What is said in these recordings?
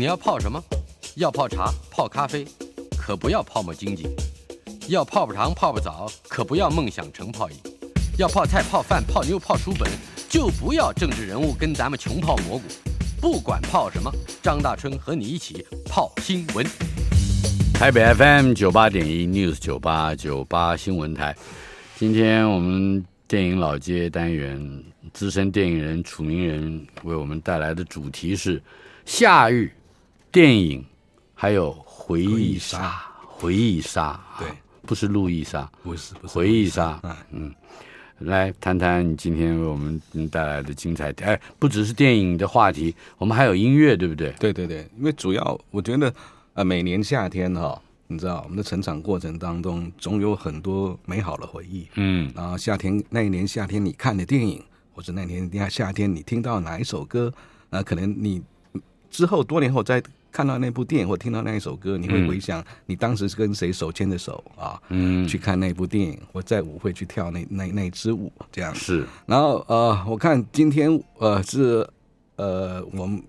你要泡什么？要泡茶、泡咖啡，可不要泡沫经济；要泡泡糖、泡泡澡，可不要梦想成泡影；要泡菜、泡饭、泡妞、泡书本，就不要政治人物跟咱们穷泡蘑菇。不管泡什么，张大春和你一起泡新闻。台北 FM 九八点一 News 九八九八新闻台，今天我们电影老街单元资深电影人楚名人为我们带来的主题是夏日电影，还有回忆杀，回忆杀，对，不是路易莎，不是，不是回忆杀，嗯。来谈谈你今天为我们带来的精彩。哎，不只是电影的话题，我们还有音乐，对不对？对对对，因为主要我觉得，呃，每年夏天哈、哦，你知道我们的成长过程当中，总有很多美好的回忆。嗯，然后夏天那一年夏天你看的电影，或者那年夏天你听到哪一首歌，呃，可能你之后多年后再。看到那部电影或听到那一首歌，你会回想你当时是跟谁手牵着手啊？嗯，去看那部电影，或在舞会去跳那那那支舞，这样是。然后呃，我看今天呃是呃我们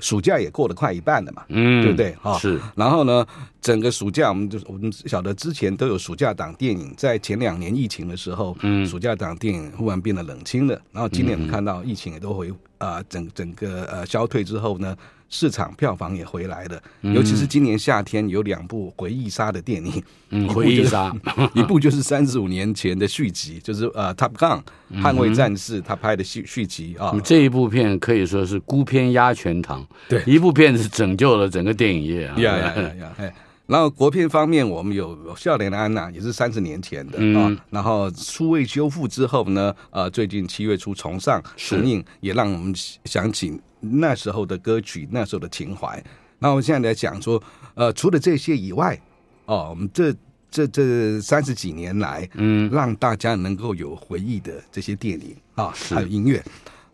暑假也过得快一半了嘛，嗯，对不对？哈，是。然后呢，整个暑假我们就我们晓得之前都有暑假档电影，在前两年疫情的时候，嗯，暑假档电影忽然变得冷清了。然后今年我们看到疫情也都回啊、呃，整整个呃消退之后呢。市场票房也回来了，尤其是今年夏天有两部回忆杀的电影，嗯，回忆杀，一部就是三十五年前的续集，就是呃《Top Gun》捍卫战士他拍的续续集啊。这一部片可以说是孤篇压全唐，对，一部片子拯救了整个电影业啊。呀呀呀！哎，然后国片方面，我们有《笑脸的安娜》，也是三十年前的啊。然后数位修复之后呢，呃，最近七月初重上重映，也让我们想起。那时候的歌曲，那时候的情怀。那我们现在来讲说，呃，除了这些以外，哦，我们这这这三十几年来，嗯，让大家能够有回忆的这些电影啊，还有音乐。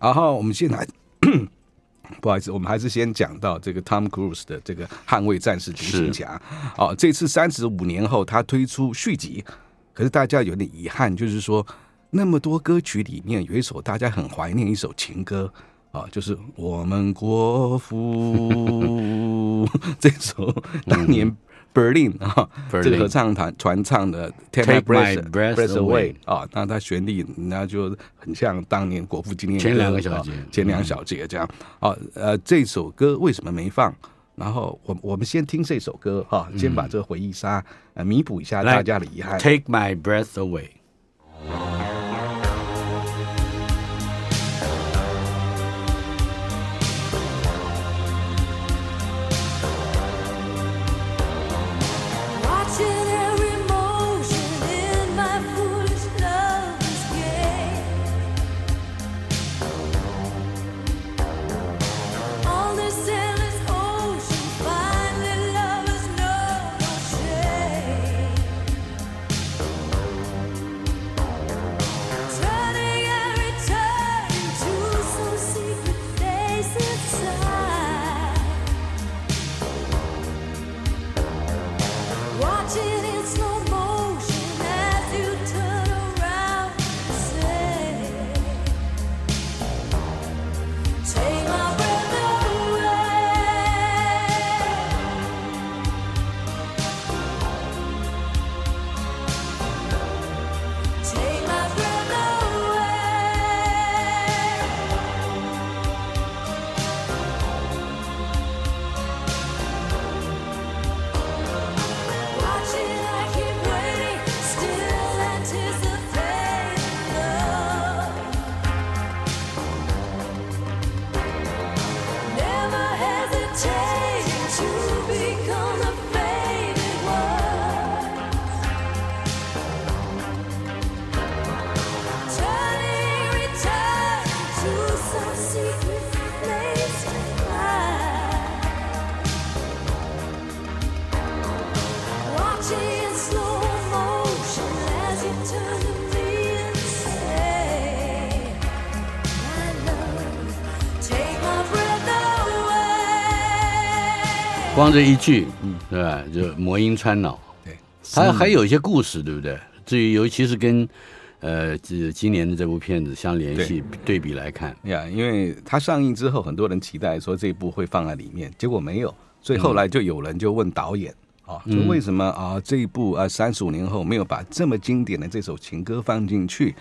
然后我们现在，不好意思，我们还是先讲到这个 Tom Cruise 的这个《捍卫战士》独行侠。哦，这次三十五年后，他推出续集，可是大家有点遗憾，就是说那么多歌曲里面有一首大家很怀念一首情歌。啊，就是我们国父 这首当年 Berlin 啊，这个合唱团传唱的 Take My Breath Away 啊，那它旋律那就很像当年国父纪念前两个小节，前两小节这样。啊，呃，这首歌为什么没放？然后我我们先听这首歌哈，先把这个回忆杀呃弥补一下大家的遗憾。Take My Breath Away。光这一句，嗯，对吧？就魔音穿脑，对，还还有一些故事，对不对？至于尤其是跟呃，这今年的这部片子相联系对。比来看，呀，因为它上映之后，很多人期待说这一部会放在里面，结果没有，所以后来就有人就问导演啊，说为什么啊这一部啊三十五年后没有把这么经典的这首情歌放进去？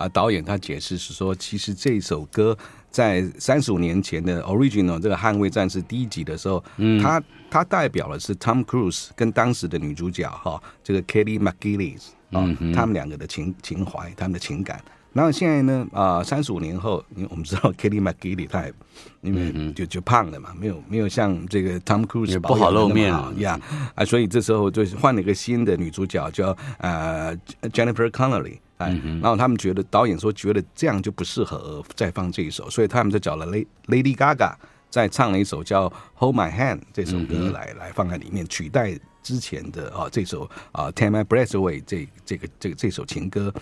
啊，导演他解释是说，其实这首歌在三十五年前的 original 这个《捍卫战士》第一集的时候，嗯，它它代表的是 Tom Cruise 跟当时的女主角哈，这个 Kelly McGillis 啊，他们两个的情情怀，他们的情感。然后现在呢，啊，三十五年后，因为我们知道 Kelly McGillis 因为就就胖了嘛，没有没有像这个 Tom Cruise 也不好露面呀啊，所以这时候就换了一个新的女主角，叫呃 Jennifer Connelly。哎，然后他们觉得导演说觉得这样就不适合再放这一首，所以他们就找了 Lady Gaga 再唱了一首叫《Hold My Hand》这首歌来来放在里面，取代之前的啊这首啊《Take My Breath Away》这这个这个这首情歌。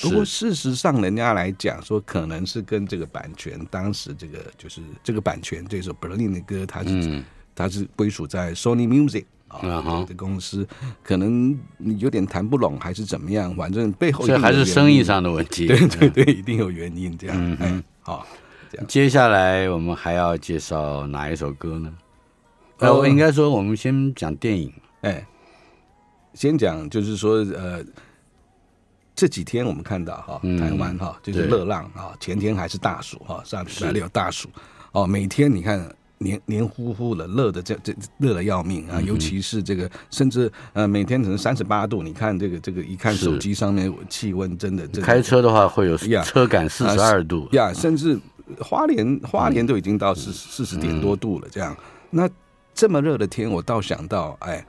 不过事实上，人家来讲说，可能是跟这个版权，当时这个就是这个版权这首 Berlin 的歌，它是它是归属在 Sony Music。啊，哈，这公司可能有点谈不拢，还是怎么样？反正背后这还是生意上的问题。对对对，一定有原因。这样，嗯嗯，好，这样。接下来我们还要介绍哪一首歌呢？呃，我应该说，我们先讲电影。哎，先讲就是说，呃，这几天我们看到哈，台湾哈，就是热浪啊，前天还是大暑哈，上礼拜六大暑哦，每天你看。黏黏糊糊的，热的这这热的要命啊！尤其是这个，甚至呃每天可能三十八度，你看这个这个，一看手机上面气温真的，真的开车的话会有车感四十二度呀，甚至花莲花莲都已经到四四十点多度了。这样，那这么热的天，我倒想到，哎，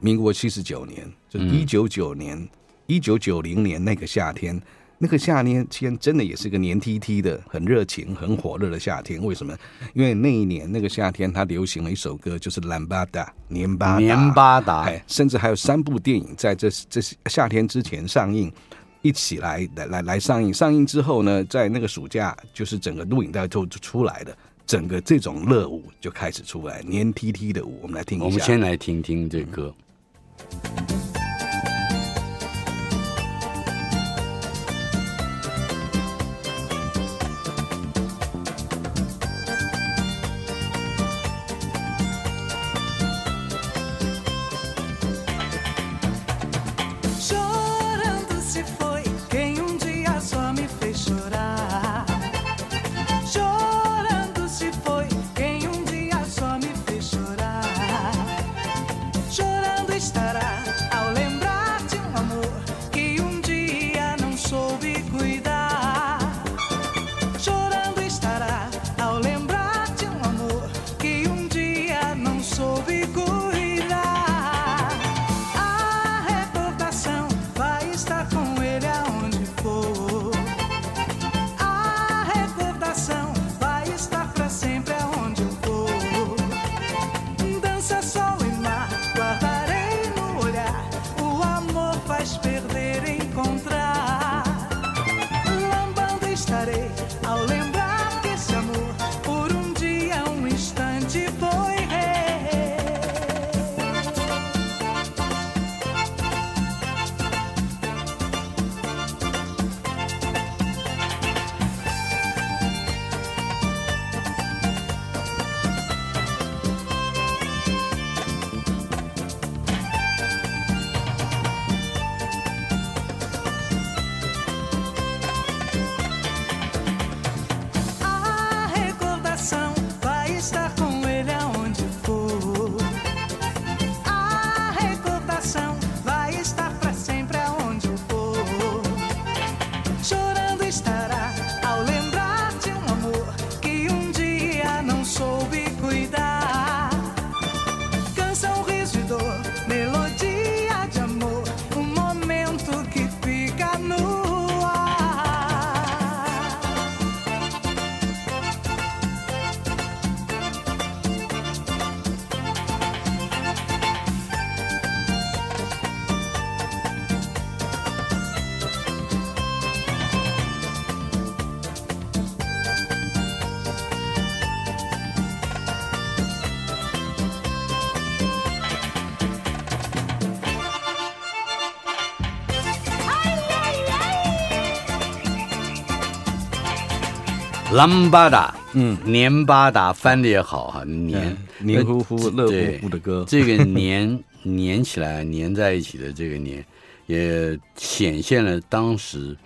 民国七十九年，就一九九年一九九零年那个夏天。那个夏天，天真的也是个黏 T T 的，很热情、很火热的夏天。为什么？因为那一年那个夏天，它流行了一首歌，就是《兰巴达》黏巴达。黏巴达，哎，甚至还有三部电影在这这夏天之前上映，一起来来来来上映。上映之后呢，在那个暑假，就是整个录影带就出来的，整个这种热舞就开始出来，黏 T T 的舞。我们来听一下。我们先来听听这歌。嗯兰巴达，嗯，年巴达翻的也好哈，黏黏糊糊、热乎乎的歌。这个黏 黏起来、黏在一起的这个黏，也显现了当时。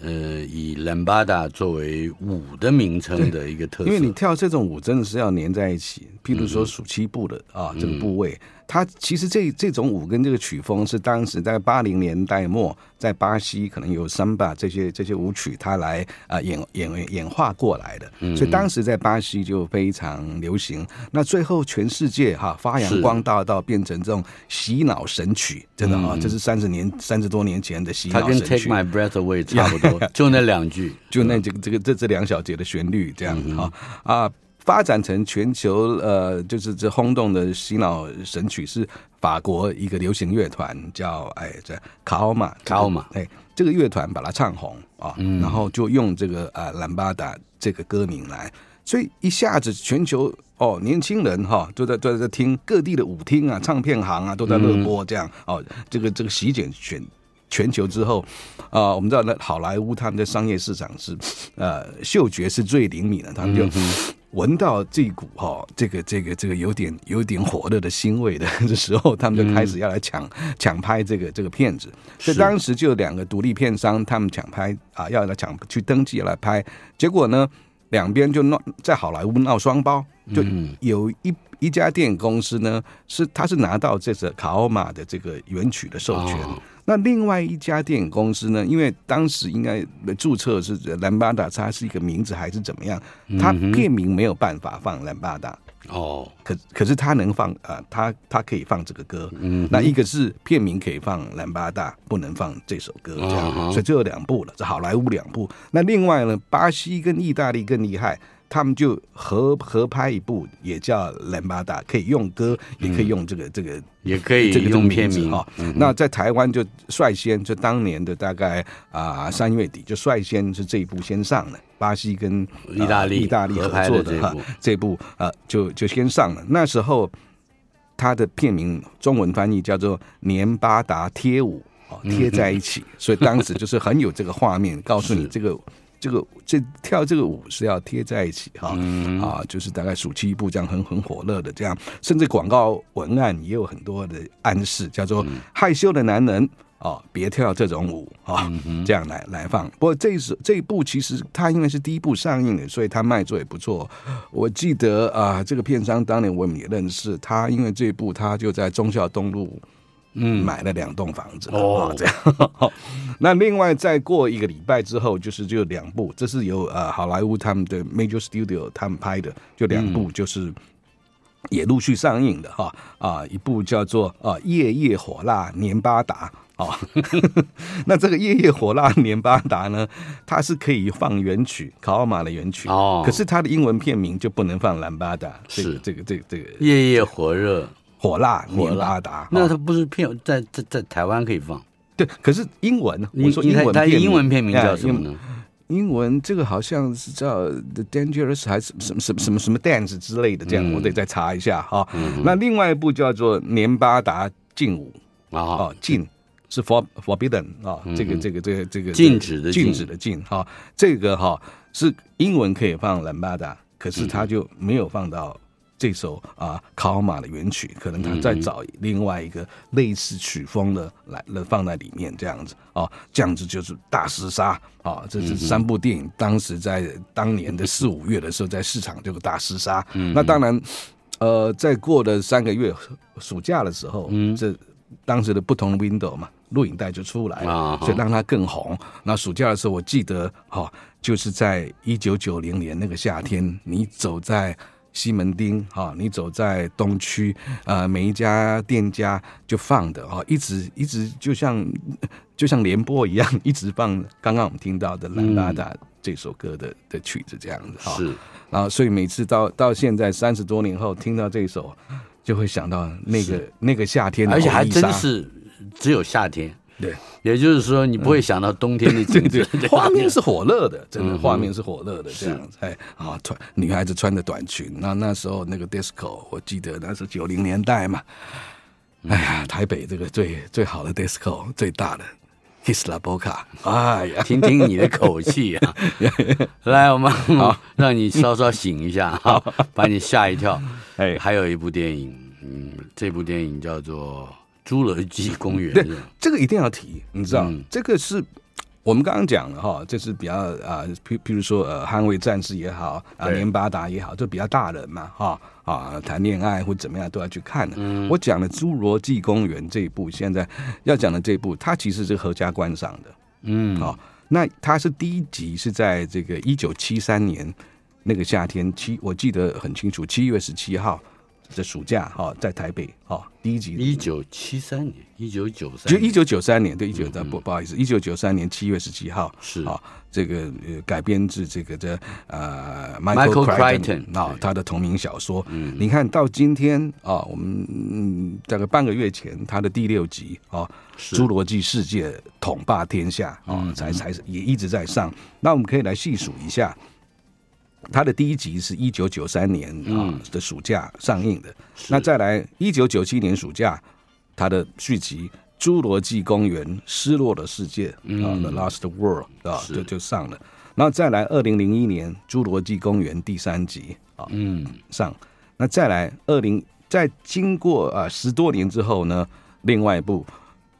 呃，以兰巴达作为舞的名称的一个特色，因为你跳这种舞真的是要黏在一起，譬如说鼠蹊部的、嗯、啊这个部位。嗯它其实这这种舞跟这个曲风是当时在八零年代末在巴西可能有桑巴这些这些舞曲，他来啊演演演化过来的，所以当时在巴西就非常流行。那最后全世界哈发扬光大到变成这种洗脑神曲，真的啊，这是三十年三十多年前的洗脑神曲。它跟 Take My Breath Away 差不多，就那两句，就那这个这个这这两小节的旋律这样子哈。啊。发展成全球呃，就是这轰动的洗脑神曲是法国一个流行乐团叫哎这卡奥玛卡奥玛哎这个乐团把它唱红啊，嗯、然后就用这个啊兰巴达这个歌名来，所以一下子全球哦年轻人哈、哦、都在都在听各地的舞厅啊唱片行啊都在热播这样、嗯、哦这个这个席卷全全球之后啊、呃、我们知道那好莱坞他们的商业市场是呃嗅觉是最灵敏的，他们就。嗯闻到这股哈，这个这个这个有点有点火热的腥味的 时候，他们就开始要来抢抢拍这个这个片子。所以当时就有两个独立片商，他们抢拍啊，要来抢去登记来拍。结果呢，两边就闹在好莱坞闹双包，就有一一家电影公司呢，是他是拿到这个卡奥玛的这个原曲的授权。那另外一家电影公司呢？因为当时应该注册是兰巴达，它是一个名字还是怎么样？它片名没有办法放兰巴达哦，可可是它能放啊，它它可以放这个歌。嗯，那一个是片名可以放兰巴达，不能放这首歌，这样，所以就有两部了，这好莱坞两部。那另外呢，巴西跟意大利更厉害。他们就合合拍一部，也叫《兰巴达》，可以用歌，也可以用这个、嗯、这个，也可以用片名哈。那在台湾就率先，就当年的大概啊三月底就率先是这一部先上了，巴西跟意大利、呃、意大利合作的哈这部啊就就先上了。那时候它的片名中文翻译叫做《年巴达贴舞》哦，贴在一起，所以当时就是很有这个画面，告诉你这个。这个这跳这个舞是要贴在一起哈、嗯、啊，就是大概暑期一部这样很很火热的这样，甚至广告文案也有很多的暗示，叫做害羞的男人啊，别跳这种舞啊，这样来来放。不过这一首这一部其实它因为是第一部上映的，所以它卖座也不错。我记得啊，这个片商当年我们也认识他，因为这一部他就在中孝东路。嗯，买了两栋房子哦，这样。那另外再过一个礼拜之后，就是就两部，这是由呃好莱坞他们的 Major Studio 他们拍的，就两部，就是也陆续上映的哈啊，一部叫做啊夜夜火辣年巴达啊，那这个夜夜火辣年巴达呢，它是可以放原曲卡奥玛的原曲哦，可是它的英文片名就不能放兰巴达，是。这个这个这个夜夜火热。火辣黏巴达，那它不是片在在在台湾可以放？对，可是英文，我说英文它英文片名叫什么呢？英文这个好像是叫 The Dangerous 还是什么什么什么什么 Dance 之类的，这样我得再查一下哈。那另外一部叫做年巴达禁舞。啊，禁是 for forbidden 啊，这个这个这个这个禁止的禁。止的禁哈，这个哈是英文可以放兰巴达，可是它就没有放到。这首啊，卡奥玛的原曲，可能他再找另外一个类似曲风的来来放在里面，这样子啊，这样子就是大厮杀啊！这是三部电影，当时在当年的四五月的时候，在市场这个大厮杀。那当然，呃，在过了三个月暑假的时候，这当时的不同的 window 嘛，录影带就出来了，所以让它更红。那暑假的时候，我记得哈，就是在一九九零年那个夏天，你走在。西门町哈，你走在东区，呃，每一家店家就放的哦，一直一直就像 就像联播一样，一直放刚刚我们听到的兰拉达这首歌的的曲子这样子哈。是，然后所以每次到到现在三十多年后听到这首，就会想到那个那个夏天，而且还真是只有夏天。对，也就是说，你不会想到冬天的景致。画面是火热的，真的画面是火热的这样子。哎啊，穿女孩子穿的短裙，那那时候那个 disco，我记得那是九零年代嘛。哎呀，台北这个最最好的 disco，最大的 His La Boca，哎呀，听听你的口气啊！来，我们好，让你稍稍醒一下，好，把你吓一跳。哎，还有一部电影，嗯，这部电影叫做《侏罗纪公园》。对，这个一定要提，你知道，嗯、这个是我们刚刚讲的哈，这是比较啊，譬譬如说呃，《捍卫战士》也好啊，《年巴达》也好，就比较大人嘛，哈啊，谈恋爱或怎么样都要去看的。嗯、我讲的《侏罗纪公园》这一部，现在要讲的这一部，它其实是合家观赏的。嗯，好，那它是第一集是在这个一九七三年。那个夏天七，我记得很清楚，七月十七号的暑假哈，在台北哈，第一集。一九七三年，一九九三，就一九九三年，对，一九三不不好意思，一九九三年七月十七号是。啊，这个呃改编自这个这呃 Michael Crichton 啊他的同名小说，嗯，你看到今天啊，我们嗯大概半个月前他的第六集啊，《侏罗纪世界统霸天下》啊，才才也一直在上，那我们可以来细数一下。他的第一集是一九九三年啊的暑假上映的，嗯、那再来一九九七年暑假，他的续集《侏罗纪公园：失落的世界》啊，《The Last World》啊，就就上了。然后再来二零零一年《侏罗纪公园》第三集啊，嗯，上。那再来二零，在经过啊十多年之后呢，另外一部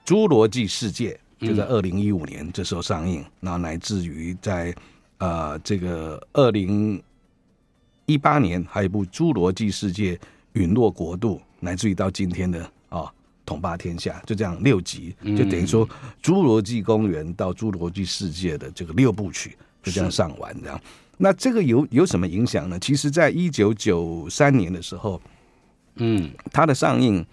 《侏罗纪世界》就在二零一五年这时候上映，那、嗯、乃至于在。呃，这个二零一八年还有一部《侏罗纪世界：陨落国度》，乃至于到今天的啊、哦，统霸天下，就这样六集，就等于说《侏罗纪公园》到《侏罗纪世界》的这个六部曲就这样上完，这样。那这个有有什么影响呢？其实，在一九九三年的时候，嗯，它的上映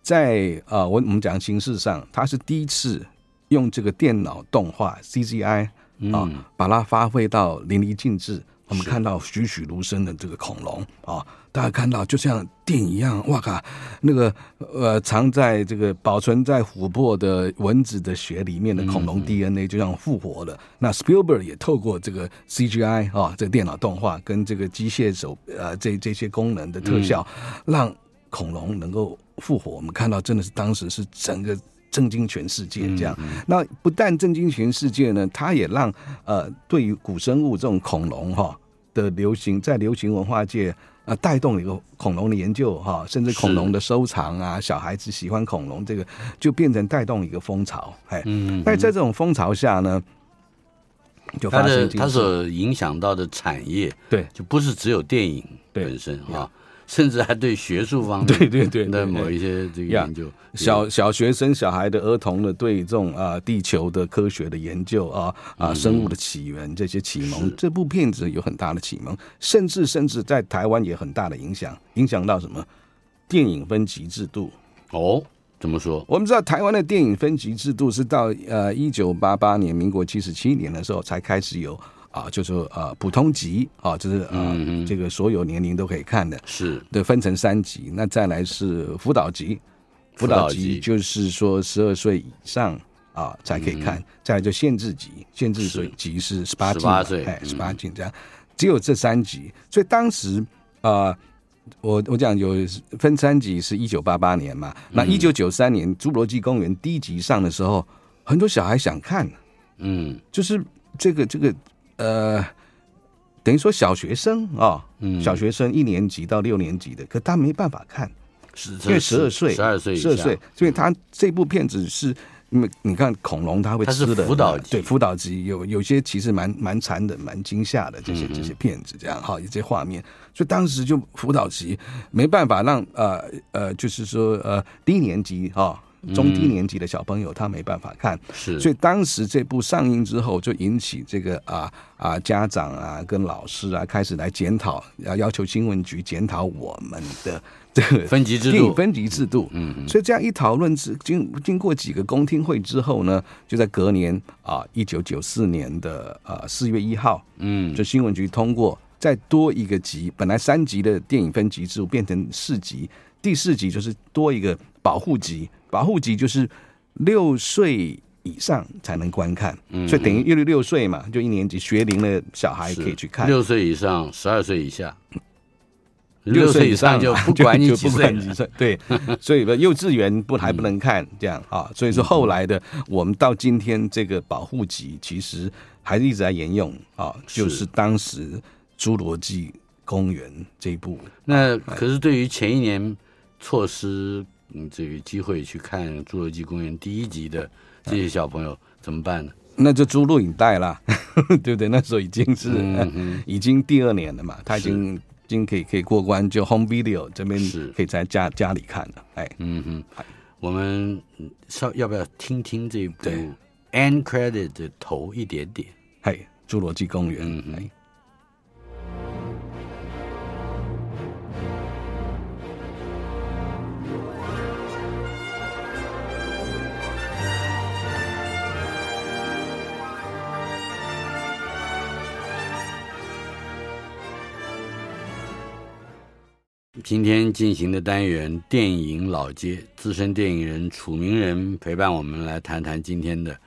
在啊，我我们讲形式上，它是第一次用这个电脑动画 CGI。啊，把它发挥到淋漓尽致。我们看到栩栩如生的这个恐龙啊，大家看到就像电影一样，哇靠，那个呃，藏在这个保存在琥珀的蚊子的血里面的恐龙 DNA 就像复活了。那 Spielberg 也透过这个 CGI 啊，这个电脑动画跟这个机械手呃这这些功能的特效，让恐龙能够复活。我们看到真的是当时是整个。震惊全世界，这样。那不但震惊全世界呢，它也让呃，对于古生物这种恐龙哈的流行，在流行文化界呃带动一个恐龙的研究哈，甚至恐龙的收藏啊，小孩子喜欢恐龙，这个就变成带动一个风潮。哎，嗯，那在这种风潮下呢，就发生它所影响到的产业，对，就不是只有电影本身哈。甚至还对学术方面，对对对，的某一些这个研究，小小学生、小孩的儿童的对这种啊地球的科学的研究啊啊生物的起源这些启蒙，这部片子有很大的启蒙，甚至甚至在台湾也很大的影响，影响到什么电影分级制度哦？怎么说？我们知道台湾的电影分级制度是到呃一九八八年，民国七十七年的时候才开始有。啊，就是说呃，普通级啊，就是呃，嗯嗯这个所有年龄都可以看的，是对，分成三级。那再来是辅导级，辅导级就是说十二岁以上啊才可以看。嗯、再来就限制级，限制岁级是十八岁，哎，十八禁这样。只有这三级，所以当时啊、呃，我我讲有分三级，是一九八八年嘛。那一九九三年《侏罗纪公园》第一集上的时候，很多小孩想看，嗯，就是这个这个。呃，等于说小学生啊，哦嗯、小学生一年级到六年级的，可他没办法看，因为十二岁，十二岁，十二岁，所以他这部片子是，因为你看恐龙它会吃的，辅导对辅导级有有些其实蛮蛮残的，蛮惊吓的这些这些片子，这样哈，一些画面，所以当时就辅导级没办法让呃呃，就是说呃低年级哈。哦中低年级的小朋友他没办法看，是，所以当时这部上映之后，就引起这个啊啊家长啊跟老师啊开始来检讨，要要求新闻局检讨我们的这个分级制度，分级制度。嗯，所以这样一讨论之经经过几个公听会之后呢，就在隔年啊一九九四年的啊四月一号，嗯，就新闻局通过再多一个级，本来三级的电影分级制度变成四级，第四级就是多一个保护级。保护级就是六岁以上才能观看，嗯、所以等于六六六岁嘛，就一年级学龄的小孩可以去看。六岁以上，十二岁以下，六岁以上就不 管你几岁，几岁，对，所以幼稚园不还不能看这样啊，所以说后来的我们到今天这个保护级其实还是一直在沿用啊，就是当时侏罗纪公园这一部。那可是对于前一年错失嗯这个机会去看侏罗纪公园第一集的这些小朋友怎么办呢？那就租录影带啦，对不对？那时候已经是、嗯、已经第二年了嘛，他已经。已经可以可以过关，就 home video 这边是可以在家家里看的。哎，嗯哼，我们稍要不要听听这部 end credit 的头一点点？嘿，侏罗纪公园。今天进行的单元《电影老街》，资深电影人楚明仁陪伴我们来谈谈今天的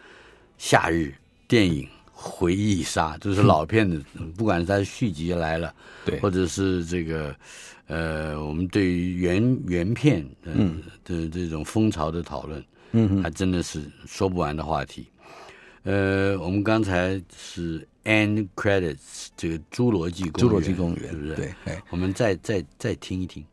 夏日电影回忆杀，就是老片子，不管是它续集来了，对，或者是这个呃，我们对于原原片嗯的这种风潮的讨论，嗯，还真的是说不完的话题。呃，我们刚才是。End credits，这个侏罗纪公园，侏罗纪公园是不是？对，我们再再再听一听。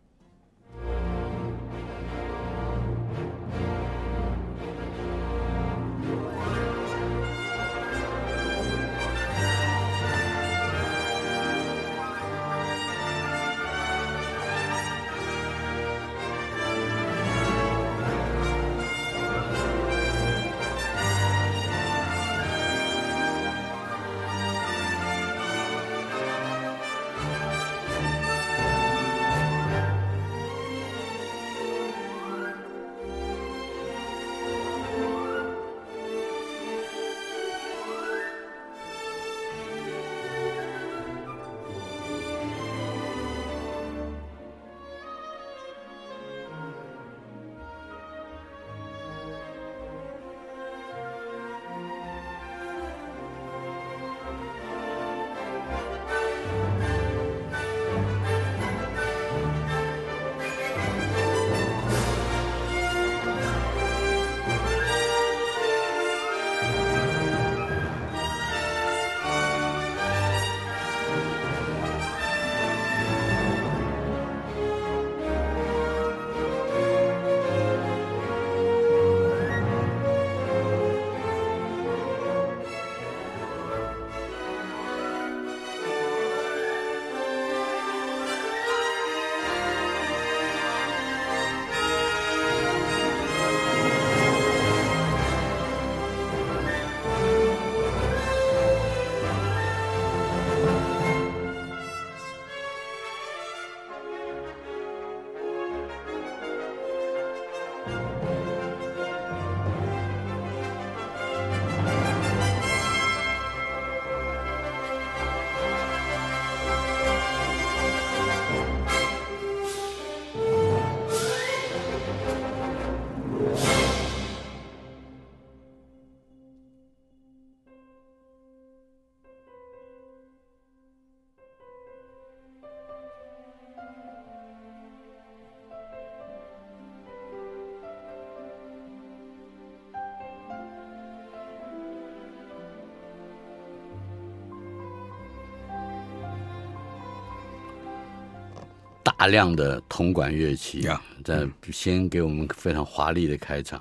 大量的铜管乐器，在先给我们非常华丽的开场，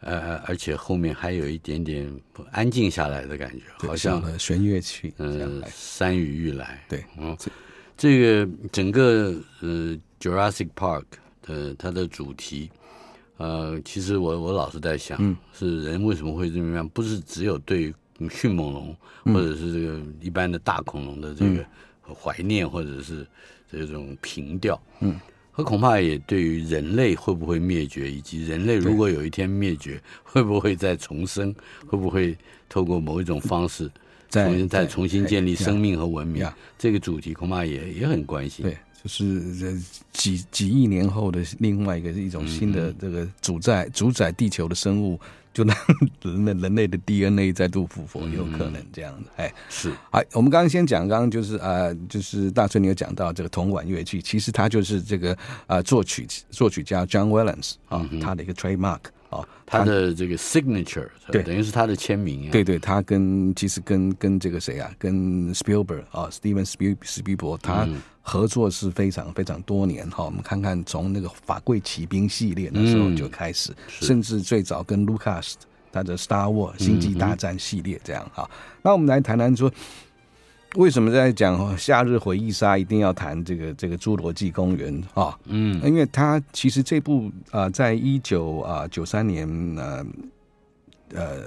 呃，而且后面还有一点点安静下来的感觉，好像弦乐器，嗯，山雨欲来，对，嗯，这个整个呃 Jurassic Park 的它的主题，呃，其实我我老是在想，是人为什么会这么样？不是只有对迅猛龙或者是这个一般的大恐龙的这个怀念，或者是。这种平调，嗯，和恐怕也对于人类会不会灭绝，以及人类如果有一天灭绝，会不会再重生，会不会透过某一种方式重新再重新建立生命和文明，这个主题恐怕也也很关心。对，就是几几亿年后的另外一个一种新的这个主宰主宰地球的生物，就让人类人类的 DNA 再度复活，有可能这样子。哎，是。哎，我们刚刚先讲，刚刚就是呃，就是大春你有讲到这个铜管乐器，其实它就是这个呃作曲作曲家 John Williams 啊，他的一个 trademark。哦，他的这个 signature 对，等于是他的签名。对对，他跟其实跟跟这个谁啊，跟 Spielberg 啊，Steven Spiel 史皮伯，他合作是非常非常多年哈。我们看看从那个法柜骑兵系列那时候就开始，甚至最早跟 Lucas 他的 Star Wars 星际大战系列这样哈。那我们来谈谈说。为什么在讲夏日回忆杀一定要谈这个这个侏罗纪公园啊？嗯，因为它其实这部啊，在一九啊九三年呃呃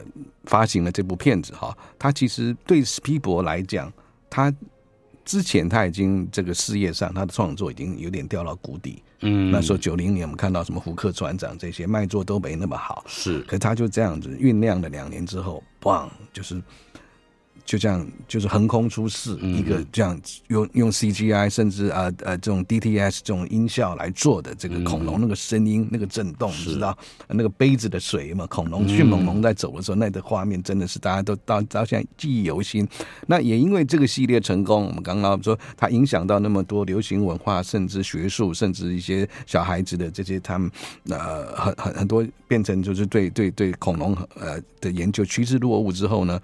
发行了这部片子哈，它其实对斯皮伯来讲，他之前他已经这个事业上他的创作已经有点掉到谷底。嗯，那时候九零年我们看到什么胡克船长这些卖座都没那么好，是，可他就这样子酝酿了两年之后，嘣，就是。就这样，就是横空出世一个这样用用 CGI 甚至啊呃这种 DTS 这种音效来做的这个恐龙那个声音那个震动，你知道那个杯子的水嘛？恐龙迅猛龙在走的时候，那个画面真的是大家都到到现在记忆犹新。那也因为这个系列成功，我们刚刚说它影响到那么多流行文化，甚至学术，甚至一些小孩子的这些他们呃很很很多变成就是对对对恐龙呃的研究趋之若鹜之后呢。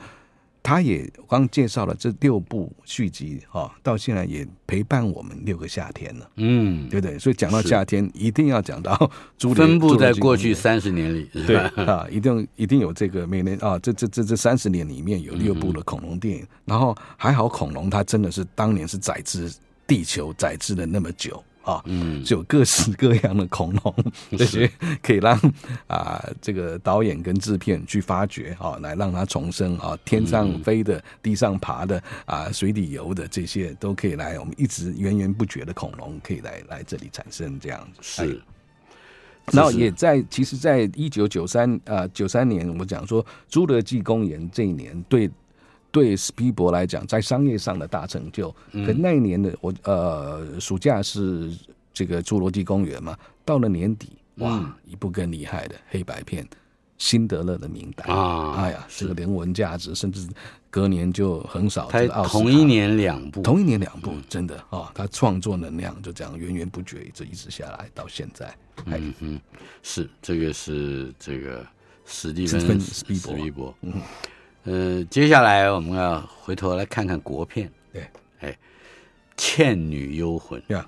他也刚介绍了这六部续集哈，到现在也陪伴我们六个夏天了，嗯，对不对？所以讲到夏天，一定要讲到朱分布在过去三十年里，对啊，一定一定有这个每年啊，这这这这三十年里面有六部的恐龙电影，然后还好恐龙它真的是当年是载至地球载至了那么久。啊，嗯，就有各式各样的恐龙，这些可以让啊这个导演跟制片去发掘啊，来让它重生啊，天上飞的、地上爬的啊、水底游的这些都可以来，我们一直源源不绝的恐龙可以来来这里产生这样子。是，然后也在其实，在一九九三啊九三年，我讲说侏罗纪公园这一年对。对史皮伯来讲，在商业上的大成就。可那一年的我呃暑假是这个侏罗纪公园嘛，到了年底哇，一部更厉害的黑白片《辛德勒的名单》啊，哎呀，这个人文价值，甚至隔年就横扫这个奥斯卡。同一年两部，同一年两部，真的啊，他创作能量就这样源源不绝，一直一直下来到现在。嗯嗯，是这个是这个史蒂芬史皮伯。伯嗯。呃，接下来我们要回头来看看国片，对，哎，《倩女幽魂》呀，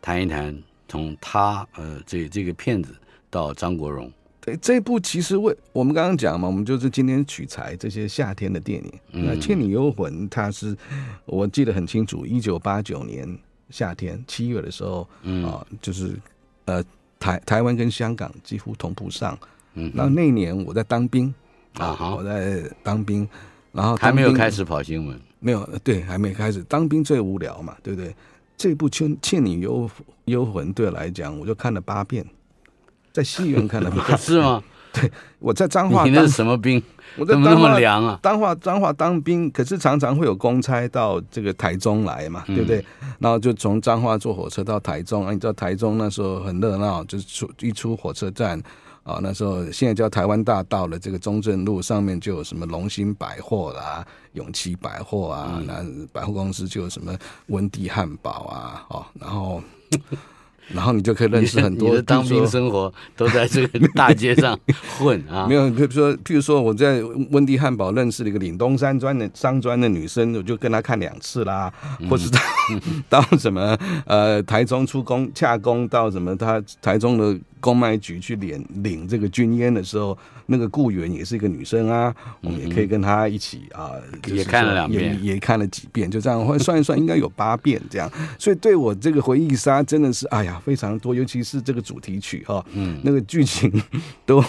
谈一谈从他呃这这个片子到张国荣，对，这部其实为我们刚刚讲嘛，我们就是今天取材这些夏天的电影，那《倩女幽魂》它是我记得很清楚，一九八九年夏天七月的时候，嗯。啊，就是呃台台湾跟香港几乎同步上，嗯，那那年我在当兵。啊，好，我在当兵，然后还没有开始跑新闻，没有，对，还没开始。当兵最无聊嘛，对不对？这部《倩倩女幽幽魂》对我来讲，我就看了八遍，在戏院看了八遍，是吗？对，我在彰化，你那是什么兵？我在怎么那么凉啊？彰化彰化当兵，可是常常会有公差到这个台中来嘛，对不对？嗯、然后就从彰化坐火车到台中啊，你知道台中那时候很热闹，就是出一出火车站。啊，那时候现在叫台湾大道了，这个中正路上面就有什么龙兴百货啦、永琪百货啊，那、嗯、百货公司就有什么温蒂汉堡啊，哦，然后。然后你就可以认识很多。你的当兵生活都在这个大街上 混啊？没有，比如说，譬如说，我在温蒂汉堡认识了一个岭东山庄的商专的女生，我就跟她看两次啦。或是到 到什么呃台中出工洽工到什么她台中的公卖局去领领这个军烟的时候。那个雇员也是一个女生啊，我们也可以跟她一起啊，也看了两遍，也看了几遍，就这样，或算一算，应该有八遍这样。所以对我这个回忆杀真的是，哎呀，非常多，尤其是这个主题曲哈，嗯，那个剧情都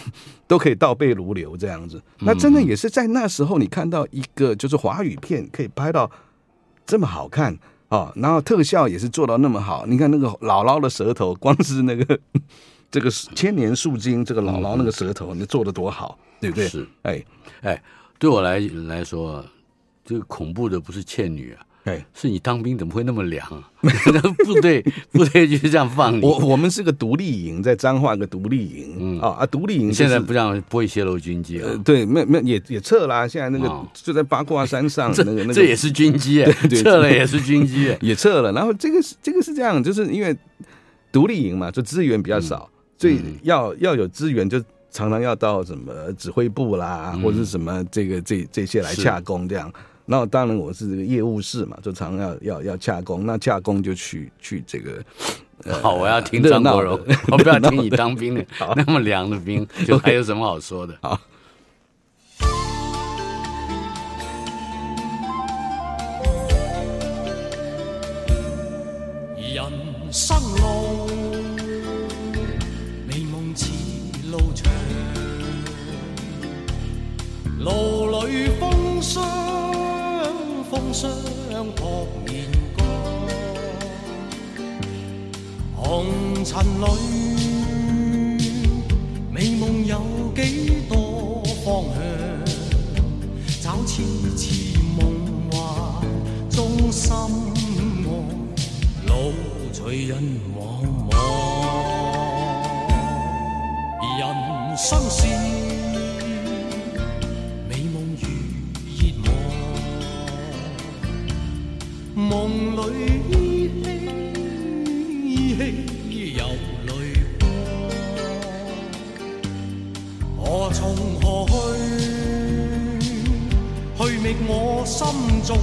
都可以倒背如流这样子。那真的也是在那时候，你看到一个就是华语片可以拍到这么好看啊，然后特效也是做到那么好。你看那个姥姥的舌头，光是那个。这个千年树精，这个姥姥那个舌头，你做的多好，对不对？是，哎哎，对我来来说，这个恐怖的不是倩女啊，哎，是你当兵怎么会那么凉啊？部队 部队就是这样放你。我我们是个独立营，在彰化个独立营，嗯啊啊，独立营现在不让不会泄露军机啊？对，没没也也撤了，现在那个就在八卦山上，那个那个这也是军机，对，撤了也是军机，也撤了。然后这个是这个是这样，就是因为独立营嘛，就资源比较少，所以要要有资源就。常常要到什么指挥部啦，嗯、或者是什么这个这这些来洽工这样。然后当然我是这个业务室嘛，就常常要要要洽工。那洽工就去去这个。好，我要听张国荣，我不要听你当兵的 那么凉的兵，就还有什么好说的？好。人生路，路里风霜，风霜扑面干。红尘里，美梦有几多方向？找痴痴梦幻中心爱，路随人茫茫。人生是。水依稀又泪光，何从何去？去觅我心中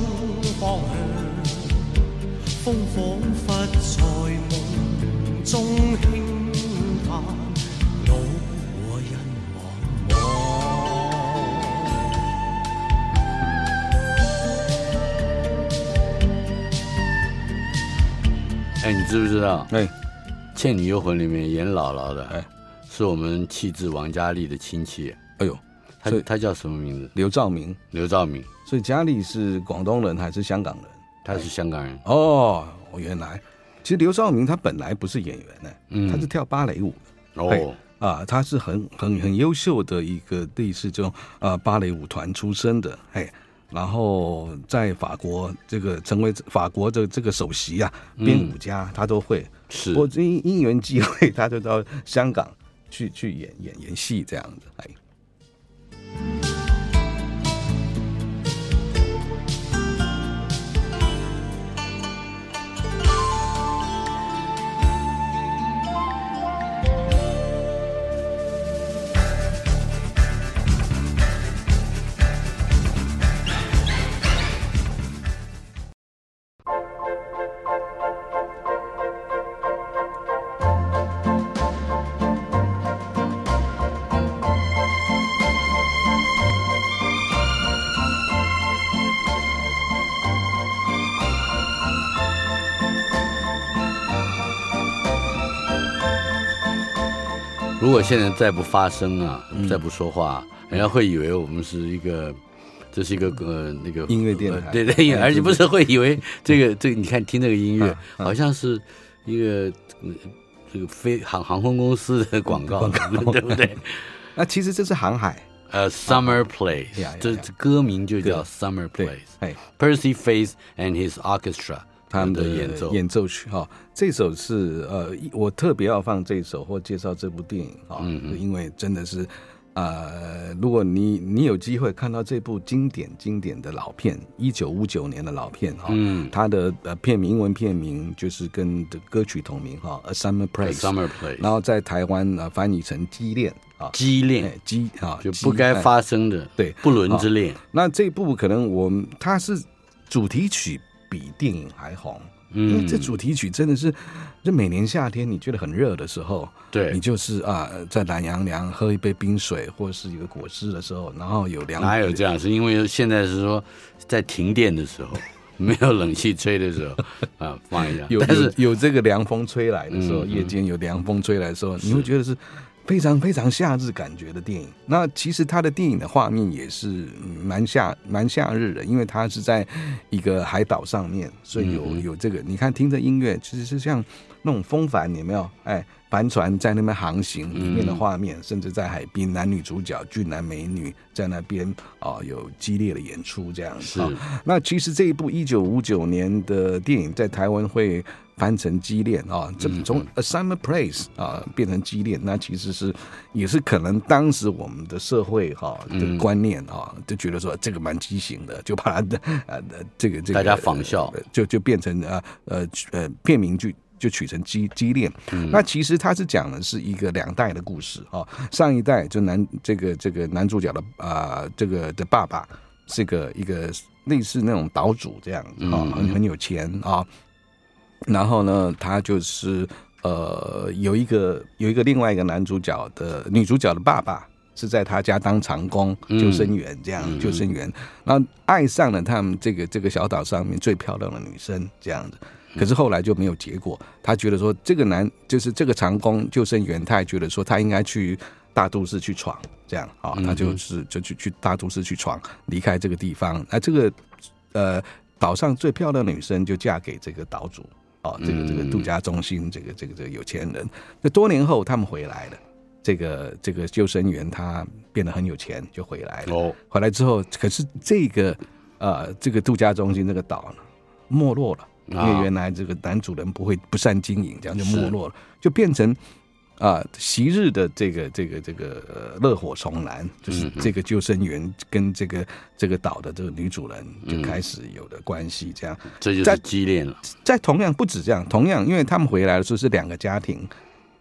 方向。风仿佛在梦中轻哎，你知不知道？哎，《倩女幽魂》里面演姥姥的，哎，是我们气质王佳丽的亲戚。哎呦，他他叫什么名字？刘兆明。刘兆明。所以佳丽是广东人还是香港人？他是香港人。哦，原来，其实刘兆明他本来不是演员呢，嗯，他是跳芭蕾舞的。哦，啊，他是很很很优秀的一个类似这种啊芭蕾舞团出身的，哎。然后在法国这个成为法国的这个首席啊编舞家，他都会。是，不过因因缘际会，他就到香港去去演演演戏这样子，哎。现在再不发声啊，再不说话，人家会以为我们是一个，这是一个呃那个音乐电台，对对，而且不是会以为这个这个，你看听这个音乐，好像是一个这个飞航航空公司的广告，对不对？那其实这是航海，呃，Summer Place，这歌名就叫 Summer Place，Percy Faith and his Orchestra。他们的演奏演奏曲哈，这首是呃，我特别要放这首或介绍这部电影哈，嗯，因为真的是，呃，如果你你有机会看到这部经典经典的老片，一九五九年的老片哈，嗯，它的呃片名英文片名就是跟的歌曲同名哈，《A Summer Place》，Summer Place，然后在台湾呃翻译成激恋啊，激恋。激啊，就不该发生的对。不伦之恋。那这部可能我们它是主题曲。比电影还红，因为这主题曲真的是，就每年夏天你觉得很热的时候，对你就是啊，在懒洋洋喝一杯冰水或者是一个果汁的时候，然后有凉。哪有这样？是因为现在是说在停电的时候，没有冷气吹的时候啊，放一下。有但是有，有这个凉风吹来的时候，夜间有凉风吹来的时候，你会觉得是非常非常夏日感觉的电影。那其实他的电影的画面也是蛮夏蛮夏日的，因为他是在一个海岛上面，所以有有这个。你看，听着音乐，其实是像那种风帆，有没有？哎，帆船在那边航行，里面的画面，甚至在海边，男女主角俊男美女在那边啊，有激烈的演出这样子。是。那其实这一部一九五九年的电影在台湾会。翻成激恋啊，这从 A Summer Place 啊变成激恋，那其实是也是可能当时我们的社会哈的观念啊，就觉得说这个蛮畸形的，就把它的 呃这个这个大家仿效，就就变成呃呃呃片名就就取成畸畸恋。那其实他是讲的是一个两代的故事啊，上一代就男这个这个男主角的啊这个的爸爸是个一个类似那种岛主这样啊，很很有钱啊。然后呢，他就是呃，有一个有一个另外一个男主角的女主角的爸爸是在他家当长工救生员，这样、嗯、救生员，然后爱上了他们这个这个小岛上面最漂亮的女生，这样子。可是后来就没有结果。他觉得说，这个男就是这个长工救生员，他也觉得说他应该去大都市去闯，这样啊，他就是就去去大都市去闯，离开这个地方。那这个呃岛上最漂亮的女生就嫁给这个岛主。哦，这个这个度假中心，这个这个这个有钱人，那多年后他们回来了，这个这个救生员他变得很有钱，就回来了。哦，回来之后，可是这个呃这个度假中心这个岛呢，没落了，因为原来这个男主人不会不善经营，这样就没落了，就变成。啊，昔日的这个这个这个热火重燃，就是这个救生员跟这个这个岛的这个女主人就开始有的关系，这样这就是激烈了。在同样不止这样，同样因为他们回来的时候是两个家庭，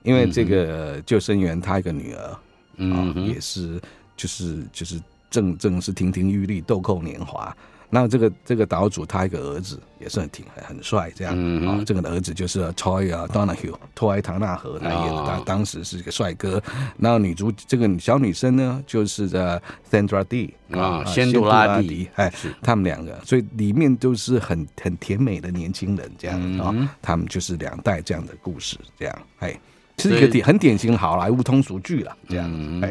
因为这个救生员他一个女儿，啊，也是就是就是正正是亭亭玉立，豆蔻年华。那这个这个岛主他一个儿子也是很挺很很帅，这样。啊、嗯哦，这个儿子就是 Troy 啊，Donahue 托埃唐纳河他演的，他当时是一个帅哥。然后女主这个小女生呢，就是在 Sandra Dee 啊，仙杜拉迪，哎，是。他们两个，所以里面都是很很甜美的年轻人，这样啊、嗯哦，他们就是两代这样的故事，这样哎，是一个典很典型的好莱坞通俗剧了，这样、嗯、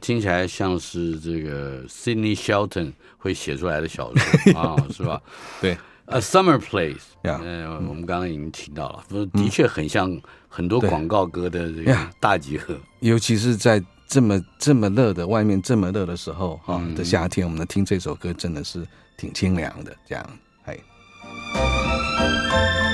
听起来像是这个 Sidney Shelton 会写出来的小说 啊，是吧？对，A Summer Place，嗯，我们刚刚已经提到了，的确很像很多广告歌的这个大集合，尤其是在这么这么热的外面这么热的时候哈的夏天，我们听这首歌真的是挺清凉的，这样，哎。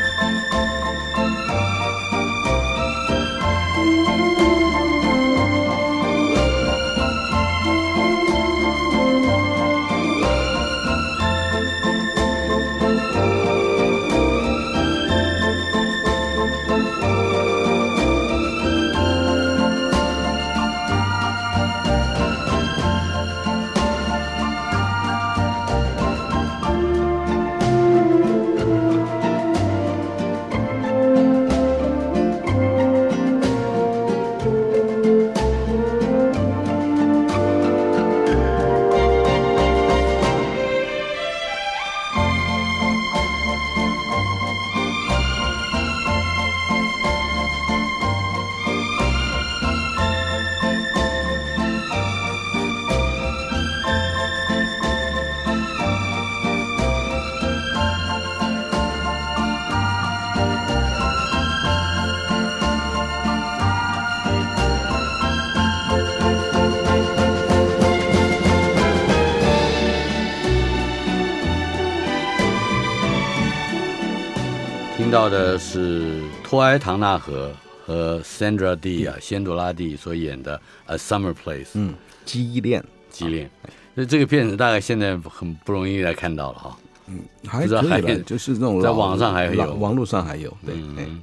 到的是托埃唐纳河和 Sandra Dee 啊，仙杜拉蒂所演的《A Summer Place》。嗯，激恋，激恋。那这个片子大概现在很不容易来看到了哈。嗯，还可以了，就是那种在网上还有，网络上还有。对，嗯，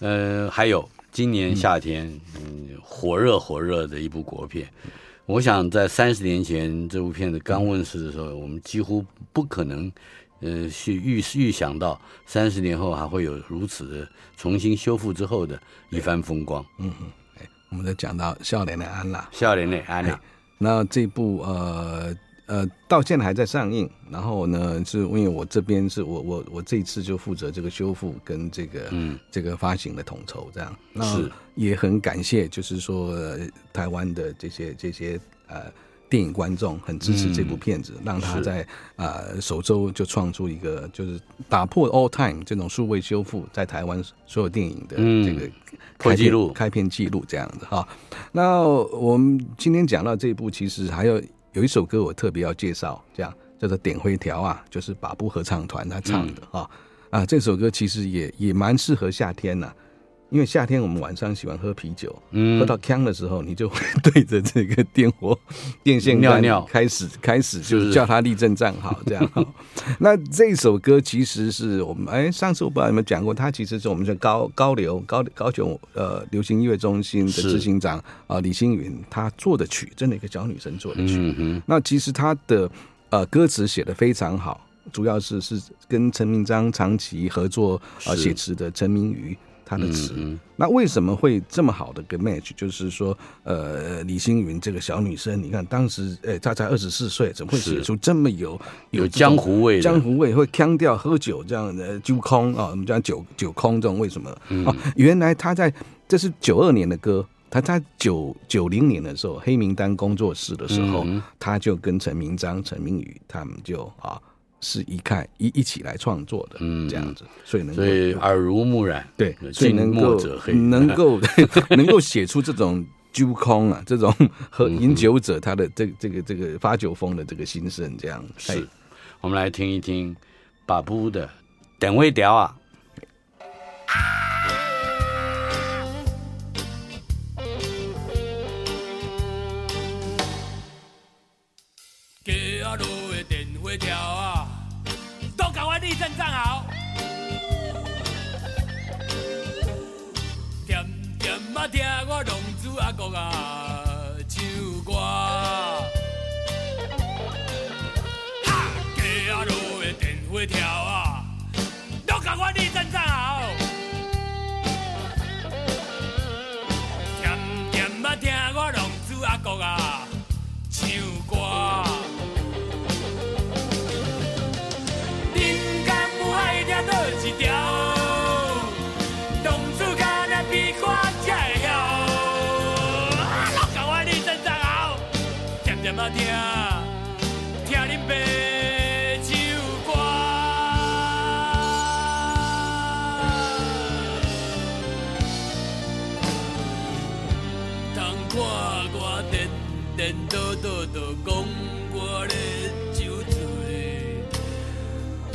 呃，还有今年夏天，嗯，火热火热的一部国片。我想在三十年前这部片子刚问世的时候，我们几乎不可能。呃，去预预想到三十年后还会有如此的重新修复之后的一番风光。嗯嗯，哎，我们在讲到笑脸的安娜，笑脸的安娜。那这部呃呃，到现在还在上映。然后呢，是因为我这边是我我我这一次就负责这个修复跟这个嗯这个发行的统筹，这样。那是也很感谢，就是说、呃、台湾的这些这些呃电影观众很支持这部片子，嗯、让他在啊首周就创出一个就是打破 all time 这种数位修复在台湾所有电影的这个破纪录。开片纪录这样子哈。那我们今天讲到这一部，其实还有。有一首歌我特别要介绍，这样叫做《点灰条》啊，就是把布合唱团他唱的哈、嗯、啊，这首歌其实也也蛮适合夏天呐、啊，因为夏天我们晚上喜欢喝啤酒，嗯，喝到呛的时候，你就会对着这个电火 电线尿尿开始开始就是叫他立正站好这样。是 那这首歌其实是我们哎，上次我不知道有没有讲过，他其实是我们的高高流高高雄呃流行音乐中心的执行长啊、呃、李星云他做的曲，真的一个小女生做的曲。嗯哼那其实他的呃歌词写的非常好，主要是是跟陈明章长期合作啊写词的陈明瑜。他的词，嗯嗯，那为什么会这么好的个 match？就是说，呃，李星云这个小女生，你看当时，哎，她才二十四岁，怎么会写出这么有有江湖味？江湖味会腔调喝酒这样的酒空啊，我们讲酒酒空这种，为什么？嗯、哦，原来她在这是九二年的歌，他在九九零年的时候，黑名单工作室的时候，嗯、他就跟陈明章、陈明宇他们就啊。是一看一一起来创作的，嗯，这样子，所以能够所以耳濡目染，对，所以能够能够 能够写出这种酒空啊，这种和饮酒者他的这这个这个发酒疯的这个心声，这样是。我们来听一听把布的点灰条啊。立正站好，甜甜啊听我浪子阿公啊唱歌，哈，街啊路的电话跳啊，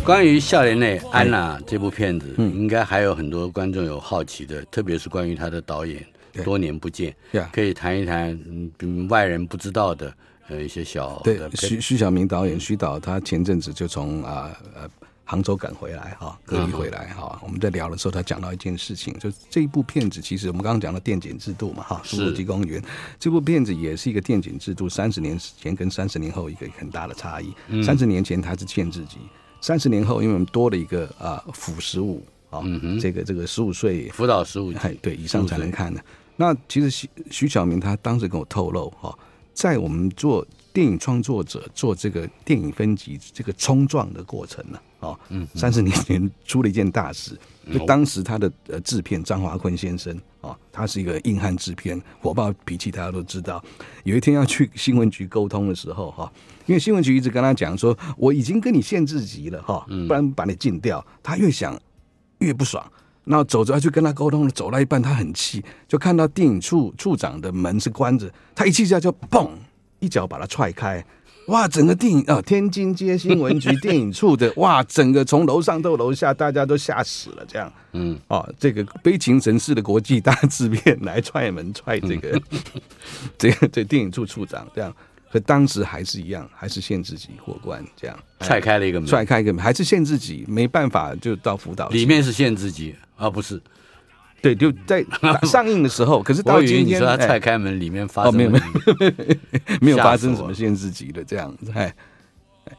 关于笑脸内安娜这部片子，应该还有很多观众有好奇的，特别是关于他的导演，多年不见，可以谈一谈嗯外人不知道的呃一些小对徐徐晓明导演徐导，他前阵子就从啊呃杭州赶回来哈，隔离回来哈，我们在聊的时候，他讲到一件事情，就这一部片子其实我们刚刚讲到电检制度嘛哈，侏罗纪公园。这部片子也是一个电检制度，三十年前跟三十年后一个很大的差异，三十年前它是限制级。三十年后，因为我们多了一个啊辅十五啊，这个这个十五岁辅导十五对以上才能看的。那其实徐徐小明他当时跟我透露哈，在我们做电影创作者做这个电影分级这个冲撞的过程呢，啊，嗯，三十年前出了一件大事。就当时他的呃制片张华坤先生啊，他是一个硬汉制片，火爆脾气，大家都知道。有一天要去新闻局沟通的时候哈，因为新闻局一直跟他讲说，我已经跟你限制级了哈，不然把你禁掉。他越想越不爽，然后走着要去跟他沟通，走到一半他很气，就看到电影处处长的门是关着，他一气之下就砰一脚把他踹开。哇！整个电影啊，天津街新闻局电影处的哇，整个从楼上到楼下，大家都吓死了。这样，嗯，哦，这个悲情城市的国际大制片来踹门踹 这个，这个这电影处处长这样，可当时还是一样，还是限制级过关这样，踹开了一个门，踹开一个门，还是限制级，没办法就到辅导。里面是限制级啊，不是。对，就在 上映的时候，可是到今天，你说他踹开门，里面发生、哎哦、没有没有没有发生什么限制级的这样子，哎。哎